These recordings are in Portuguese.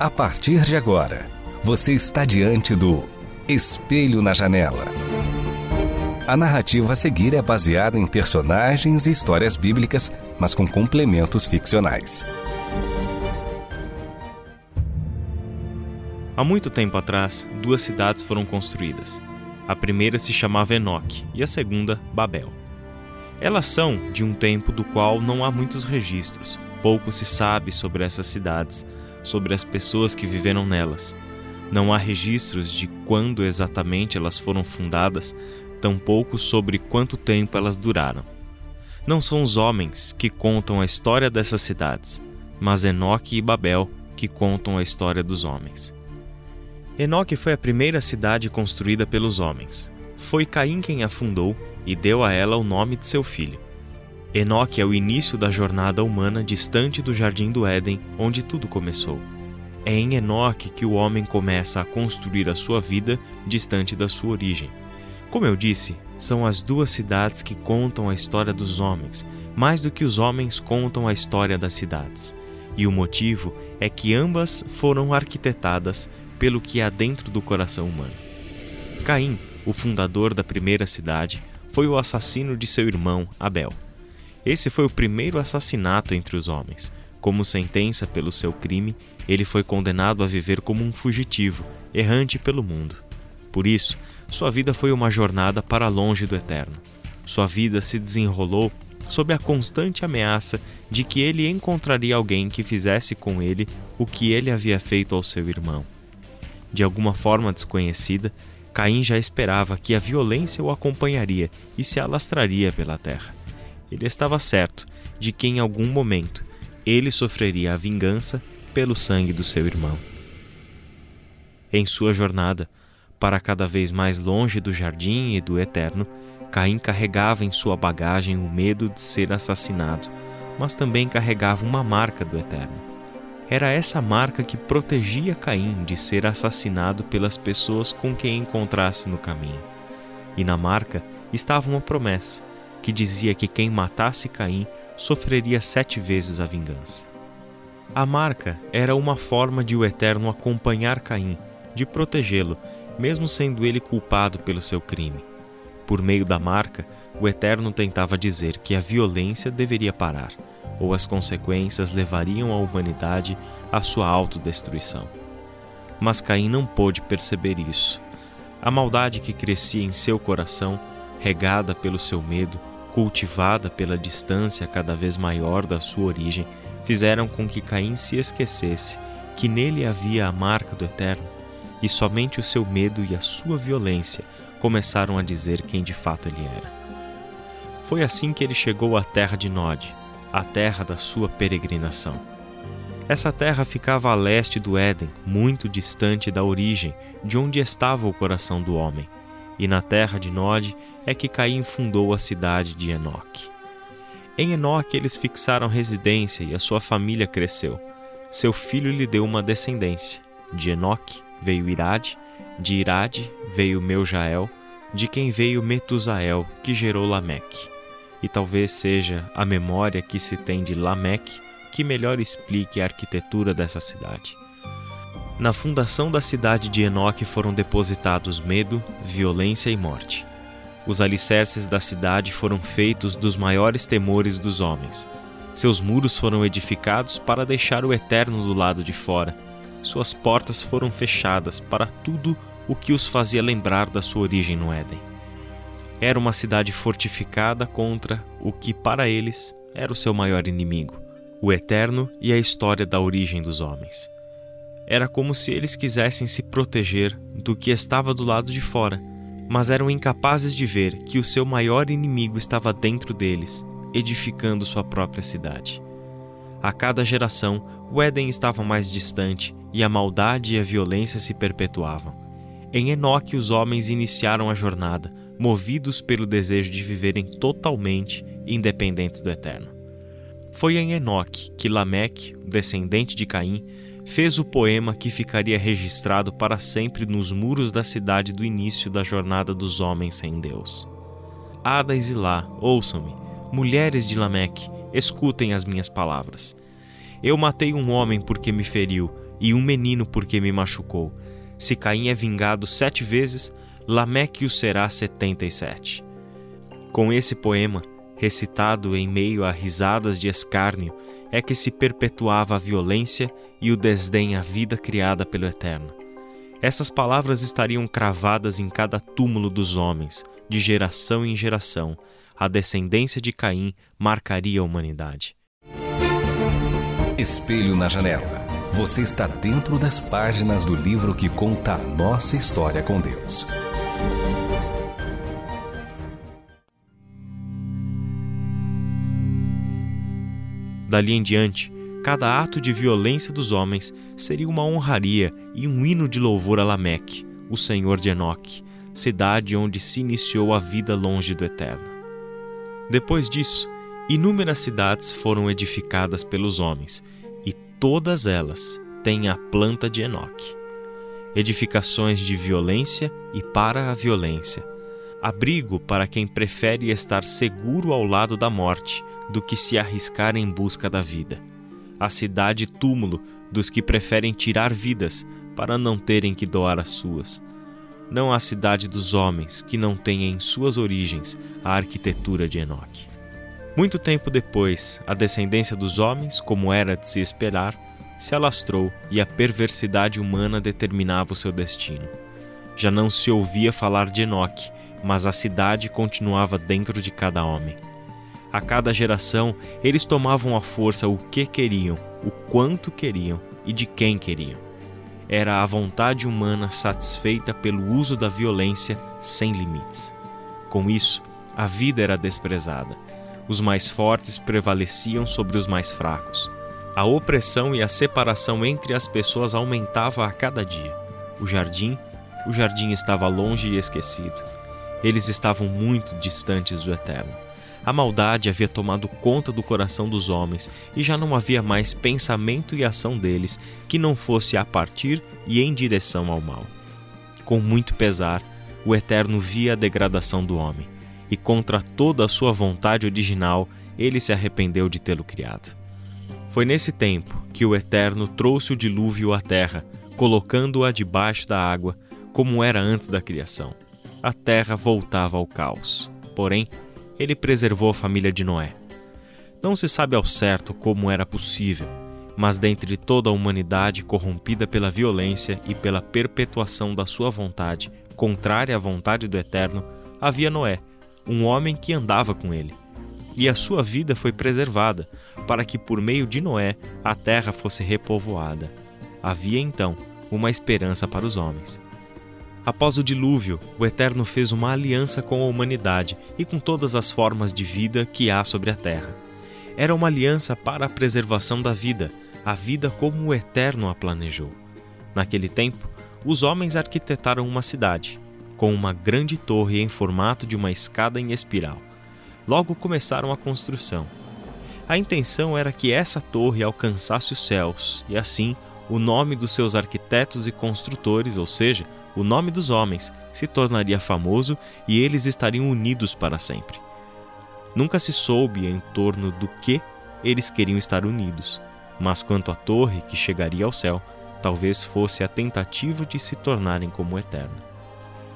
A partir de agora, você está diante do Espelho na Janela. A narrativa a seguir é baseada em personagens e histórias bíblicas, mas com complementos ficcionais. Há muito tempo atrás, duas cidades foram construídas. A primeira se chamava Enoque e a segunda, Babel. Elas são de um tempo do qual não há muitos registros, pouco se sabe sobre essas cidades, sobre as pessoas que viveram nelas. Não há registros de quando exatamente elas foram fundadas, tampouco sobre quanto tempo elas duraram. Não são os homens que contam a história dessas cidades, mas Enoque e Babel que contam a história dos homens. Enoque foi a primeira cidade construída pelos homens. Foi Caim quem a fundou e deu a ela o nome de seu filho. Enoque é o início da jornada humana distante do jardim do Éden, onde tudo começou. É em Enoque que o homem começa a construir a sua vida distante da sua origem. Como eu disse, são as duas cidades que contam a história dos homens, mais do que os homens contam a história das cidades. E o motivo é que ambas foram arquitetadas pelo que há dentro do coração humano. Caim, o fundador da primeira cidade, foi o assassino de seu irmão Abel. Esse foi o primeiro assassinato entre os homens. Como sentença pelo seu crime, ele foi condenado a viver como um fugitivo, errante pelo mundo. Por isso, sua vida foi uma jornada para longe do eterno. Sua vida se desenrolou sob a constante ameaça de que ele encontraria alguém que fizesse com ele o que ele havia feito ao seu irmão. De alguma forma desconhecida, Caim já esperava que a violência o acompanharia e se alastraria pela terra. Ele estava certo de que em algum momento ele sofreria a vingança pelo sangue do seu irmão. Em sua jornada, para cada vez mais longe do jardim e do eterno, Caim carregava em sua bagagem o medo de ser assassinado, mas também carregava uma marca do eterno era essa marca que protegia Caim de ser assassinado pelas pessoas com quem encontrasse no caminho. E na marca estava uma promessa que dizia que quem matasse Caim sofreria sete vezes a vingança. A marca era uma forma de o Eterno acompanhar Caim, de protegê-lo, mesmo sendo ele culpado pelo seu crime. Por meio da marca, o Eterno tentava dizer que a violência deveria parar ou as consequências levariam a humanidade à sua autodestruição. Mas Caim não pôde perceber isso. A maldade que crescia em seu coração, regada pelo seu medo, cultivada pela distância cada vez maior da sua origem, fizeram com que Caim se esquecesse que nele havia a marca do Eterno, e somente o seu medo e a sua violência começaram a dizer quem de fato ele era. Foi assim que ele chegou à terra de Nod, a terra da sua peregrinação. Essa terra ficava a leste do Éden, muito distante da origem, de onde estava o coração do homem. E na terra de Nod é que Caim fundou a cidade de Enoque. Em Enoque eles fixaram residência e a sua família cresceu. Seu filho lhe deu uma descendência. De Enoque veio Irade, de Irade veio Meujael, de quem veio Metusael, que gerou Lameque e talvez seja a memória que se tem de Lameque que melhor explique a arquitetura dessa cidade. Na fundação da cidade de Enoque foram depositados medo, violência e morte. Os alicerces da cidade foram feitos dos maiores temores dos homens. Seus muros foram edificados para deixar o eterno do lado de fora. Suas portas foram fechadas para tudo o que os fazia lembrar da sua origem no Éden. Era uma cidade fortificada contra o que para eles era o seu maior inimigo, o eterno e a história da origem dos homens. Era como se eles quisessem se proteger do que estava do lado de fora, mas eram incapazes de ver que o seu maior inimigo estava dentro deles, edificando sua própria cidade. A cada geração, o Éden estava mais distante e a maldade e a violência se perpetuavam. Em Enoque, os homens iniciaram a jornada, movidos pelo desejo de viverem totalmente independentes do Eterno. Foi em Enoque que Lameque, descendente de Caim, fez o poema que ficaria registrado para sempre nos muros da cidade do início da jornada dos homens sem Deus. Ada e Zilá, ouçam-me, mulheres de Lameque, escutem as minhas palavras. Eu matei um homem porque me feriu, e um menino porque me machucou. Se Caim é vingado sete vezes, Lameque o será setenta e sete. Com esse poema, recitado em meio a risadas de escárnio, é que se perpetuava a violência e o desdém à vida criada pelo Eterno. Essas palavras estariam cravadas em cada túmulo dos homens, de geração em geração. A descendência de Caim marcaria a humanidade. Espelho na janela. Você está dentro das páginas do livro que conta a nossa história com Deus. Dali em diante, cada ato de violência dos homens seria uma honraria e um hino de louvor a Lameque, o senhor de Enoque, cidade onde se iniciou a vida longe do Eterno. Depois disso, inúmeras cidades foram edificadas pelos homens, e todas elas têm a planta de Enoque. Edificações de violência e para a violência, abrigo para quem prefere estar seguro ao lado da morte do que se arriscar em busca da vida. A cidade túmulo dos que preferem tirar vidas para não terem que doar as suas. Não a cidade dos homens que não tem em suas origens a arquitetura de Enoque. Muito tempo depois, a descendência dos homens, como era de se esperar, se alastrou e a perversidade humana determinava o seu destino. Já não se ouvia falar de Enoque, mas a cidade continuava dentro de cada homem. A cada geração, eles tomavam à força o que queriam, o quanto queriam e de quem queriam. Era a vontade humana satisfeita pelo uso da violência sem limites. Com isso, a vida era desprezada. Os mais fortes prevaleciam sobre os mais fracos. A opressão e a separação entre as pessoas aumentava a cada dia. O jardim, o jardim estava longe e esquecido. Eles estavam muito distantes do eterno. A maldade havia tomado conta do coração dos homens e já não havia mais pensamento e ação deles que não fosse a partir e em direção ao mal. Com muito pesar, o Eterno via a degradação do homem e, contra toda a sua vontade original, ele se arrependeu de tê-lo criado. Foi nesse tempo que o Eterno trouxe o dilúvio à terra, colocando-a debaixo da água, como era antes da criação. A terra voltava ao caos. Porém, ele preservou a família de Noé. Não se sabe ao certo como era possível, mas dentre toda a humanidade corrompida pela violência e pela perpetuação da sua vontade, contrária à vontade do Eterno, havia Noé, um homem que andava com ele. E a sua vida foi preservada, para que por meio de Noé a terra fosse repovoada. Havia então uma esperança para os homens. Após o dilúvio, o Eterno fez uma aliança com a humanidade e com todas as formas de vida que há sobre a terra. Era uma aliança para a preservação da vida, a vida como o Eterno a planejou. Naquele tempo, os homens arquitetaram uma cidade, com uma grande torre em formato de uma escada em espiral. Logo começaram a construção. A intenção era que essa torre alcançasse os céus e assim o nome dos seus arquitetos e construtores, ou seja, o nome dos homens se tornaria famoso e eles estariam unidos para sempre. Nunca se soube em torno do que eles queriam estar unidos, mas quanto à torre que chegaria ao céu, talvez fosse a tentativa de se tornarem como eterno.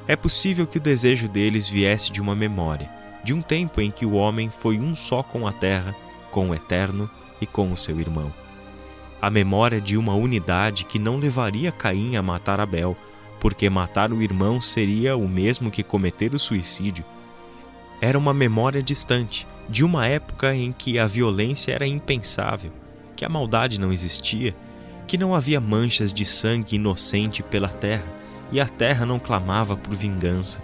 É possível que o desejo deles viesse de uma memória, de um tempo em que o homem foi um só com a terra, com o eterno e com o seu irmão. A memória de uma unidade que não levaria Caim a matar Abel, porque matar o irmão seria o mesmo que cometer o suicídio. Era uma memória distante, de uma época em que a violência era impensável, que a maldade não existia, que não havia manchas de sangue inocente pela terra e a terra não clamava por vingança.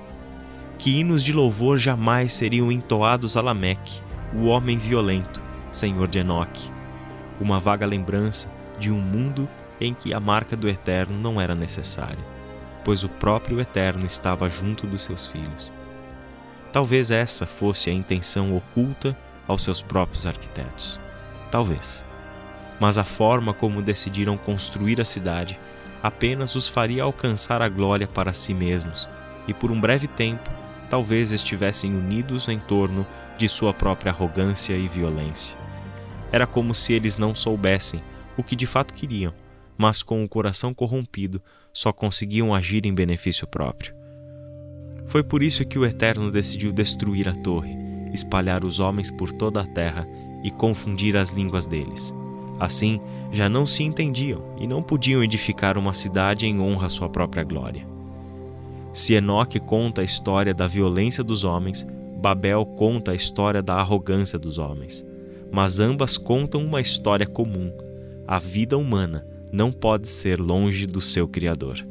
Que hinos de louvor jamais seriam entoados a Lameque, o homem violento, senhor de Enoque. uma vaga lembrança de um mundo em que a marca do Eterno não era necessária, pois o próprio Eterno estava junto dos seus filhos. Talvez essa fosse a intenção oculta aos seus próprios arquitetos. Talvez. Mas a forma como decidiram construir a cidade apenas os faria alcançar a glória para si mesmos, e por um breve tempo talvez estivessem unidos em torno de sua própria arrogância e violência. Era como se eles não soubessem o que de fato queriam, mas com o coração corrompido só conseguiam agir em benefício próprio. Foi por isso que o Eterno decidiu destruir a torre, espalhar os homens por toda a terra e confundir as línguas deles. Assim, já não se entendiam e não podiam edificar uma cidade em honra à sua própria glória. Se Enoque conta a história da violência dos homens, Babel conta a história da arrogância dos homens. Mas ambas contam uma história comum. A vida humana não pode ser longe do seu Criador.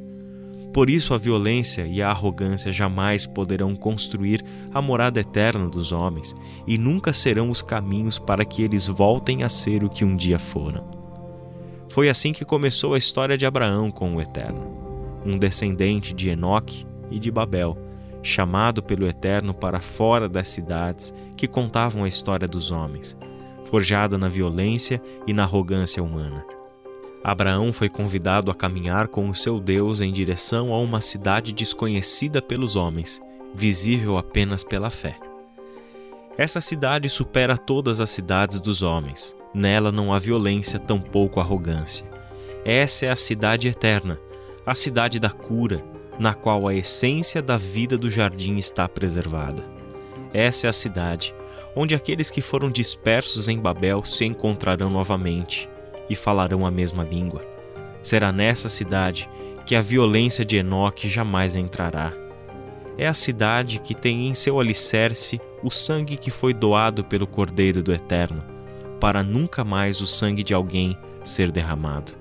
Por isso, a violência e a arrogância jamais poderão construir a morada eterna dos homens e nunca serão os caminhos para que eles voltem a ser o que um dia foram. Foi assim que começou a história de Abraão com o Eterno, um descendente de Enoque e de Babel, chamado pelo Eterno para fora das cidades que contavam a história dos homens, forjada na violência e na arrogância humana. Abraão foi convidado a caminhar com o seu Deus em direção a uma cidade desconhecida pelos homens, visível apenas pela fé. Essa cidade supera todas as cidades dos homens. Nela não há violência, tampouco arrogância. Essa é a cidade eterna, a cidade da cura, na qual a essência da vida do jardim está preservada. Essa é a cidade onde aqueles que foram dispersos em Babel se encontrarão novamente e falarão a mesma língua. Será nessa cidade que a violência de Enoque jamais entrará. É a cidade que tem em seu alicerce o sangue que foi doado pelo Cordeiro do Eterno, para nunca mais o sangue de alguém ser derramado.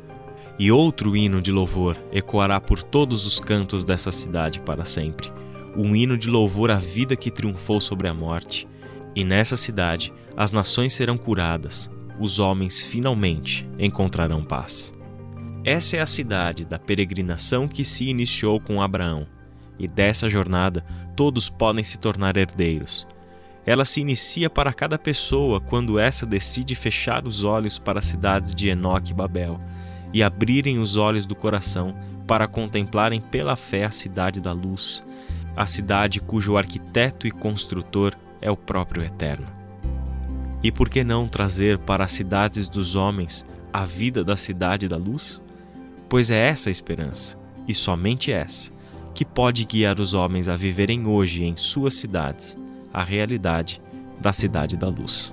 E outro hino de louvor ecoará por todos os cantos dessa cidade para sempre, um hino de louvor à vida que triunfou sobre a morte. E nessa cidade as nações serão curadas, os homens finalmente encontrarão paz. Essa é a cidade da peregrinação que se iniciou com Abraão, e dessa jornada todos podem se tornar herdeiros. Ela se inicia para cada pessoa quando essa decide fechar os olhos para as cidades de Enoque e Babel e abrirem os olhos do coração para contemplarem pela fé a cidade da luz, a cidade cujo arquiteto e construtor é o próprio Eterno. E por que não trazer para as cidades dos homens a vida da cidade da luz? Pois é essa a esperança, e somente essa, que pode guiar os homens a viverem hoje em suas cidades a realidade da cidade da luz.